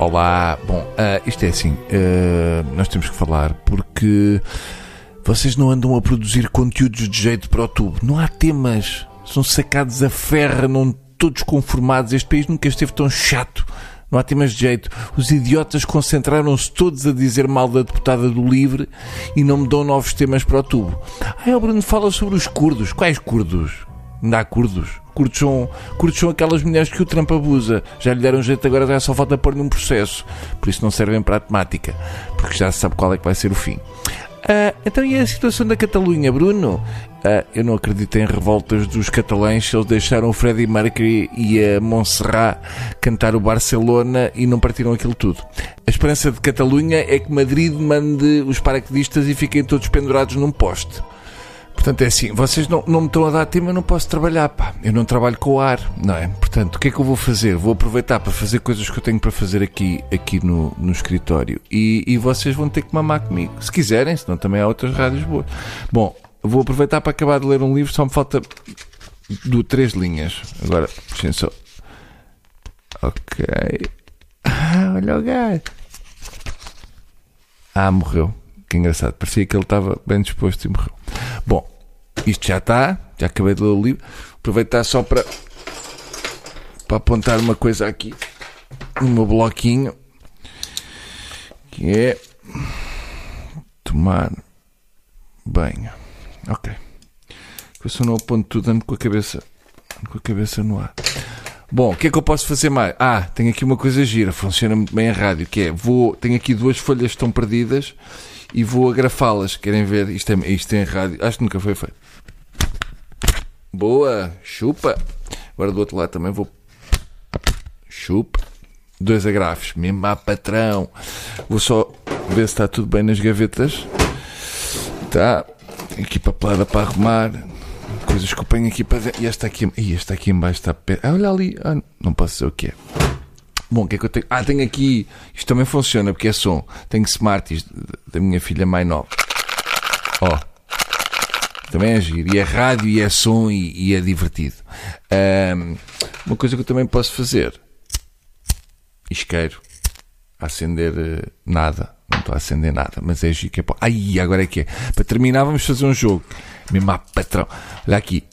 Olá, bom, uh, isto é assim, uh, nós temos que falar porque vocês não andam a produzir conteúdos de jeito para o tubo. Não há temas, são sacados a ferra, não todos conformados. Este país nunca esteve tão chato. Não há temas de jeito. Os idiotas concentraram-se todos a dizer mal da deputada do Livre e não me dão novos temas para o tubo. Ah, o Bruno fala sobre os curdos. Quais curdos? Ainda há curdos. Curtos são, aquelas mulheres que o Trump abusa. Já lhe deram jeito, agora já só falta pôr num processo. Por isso não servem para a temática. Porque já se sabe qual é que vai ser o fim. Uh, então e a situação da Catalunha, Bruno? Uh, eu não acredito em revoltas dos catalães se eles deixaram o Freddie Mercury e a Montserrat cantar o Barcelona e não partiram aquilo tudo. A esperança de Catalunha é que Madrid mande os paraquedistas e fiquem todos pendurados num poste. Portanto, é assim, vocês não, não me estão a dar tema, eu não posso trabalhar, pá. Eu não trabalho com o ar, não é? Portanto, o que é que eu vou fazer? Vou aproveitar para fazer coisas que eu tenho para fazer aqui, aqui no, no escritório. E, e vocês vão ter que mamar comigo. Se quiserem, senão também há outras rádios boas. Bom, vou aproveitar para acabar de ler um livro, só me falta do três linhas. Agora, deixem só. Ok. Ah, olha o gajo. Ah, morreu. Que engraçado. Parecia que ele estava bem disposto e morreu. Bom, isto já está, já acabei de ler o livro. Aproveitar só para, para apontar uma coisa aqui no meu bloquinho que é tomar banho. Ok. Eu só não aponto tudo ando com a cabeça com a cabeça no ar. Bom, o que é que eu posso fazer mais? Ah, tenho aqui uma coisa gira, funciona muito bem a rádio, que é, vou, tenho aqui duas folhas que estão perdidas e vou agrafá-las. Querem ver? Isto é, isto é rádio. Acho que nunca foi feito. Boa, chupa. Agora do outro lado também vou. Chupa. Dois agrafos, mesmo patrão. Vou só ver se está tudo bem nas gavetas. Tá. Aqui papelada para arrumar. Coisas que eu ponho aqui para dentro. E esta aqui, e esta aqui embaixo está. Ah, olha ali. Ah, não posso dizer o que é. Bom, o que é que eu tenho? Ah, tenho aqui. Isto também funciona porque é som. Tenho Smarties da minha filha mais nova. Ó. Oh. Também é giro. E é rádio, e é som, e, e é divertido. Um, uma coisa que eu também posso fazer. Isqueiro. Acender uh, nada. Não estou a acender nada, mas é giro que é. Ai, agora é que é. Para terminar, vamos fazer um jogo. Mesmo patrão. Olha aqui.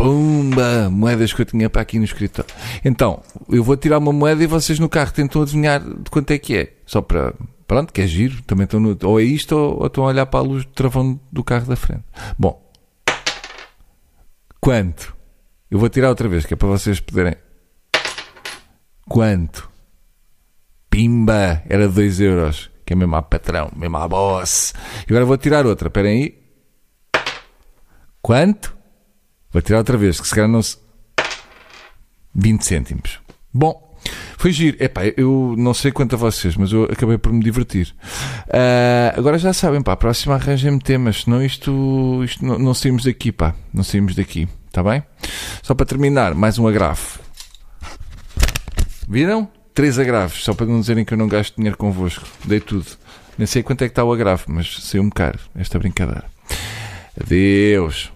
Pumba! Moedas que eu tinha para aqui no escritório. Então, eu vou tirar uma moeda e vocês no carro tentam adivinhar de quanto é que é. Só para. Pronto, que é giro. Também estão no, ou é isto ou, ou estão a olhar para a luz do travão do carro da frente. Bom. Quanto? Eu vou tirar outra vez, que é para vocês poderem. Quanto? Pimba! Era 2 euros. Que é mesmo a patrão, mesmo a boss. E agora vou tirar outra. Esperem aí. Quanto? Vou tirar outra vez, que se calhar não se. 20 cêntimos. Bom, foi giro. Epá, eu não sei quanto a vocês, mas eu acabei por me divertir. Uh, agora já sabem, pá, a próxima arranjem-me temas, senão isto, isto não, não saímos daqui, pá. Não saímos daqui, está bem? Só para terminar, mais um agrafo. Viram? Três agrafos, só para não dizerem que eu não gasto dinheiro convosco. Dei tudo. Nem sei quanto é que está o agrafo, mas saiu-me caro esta brincadeira. Adeus.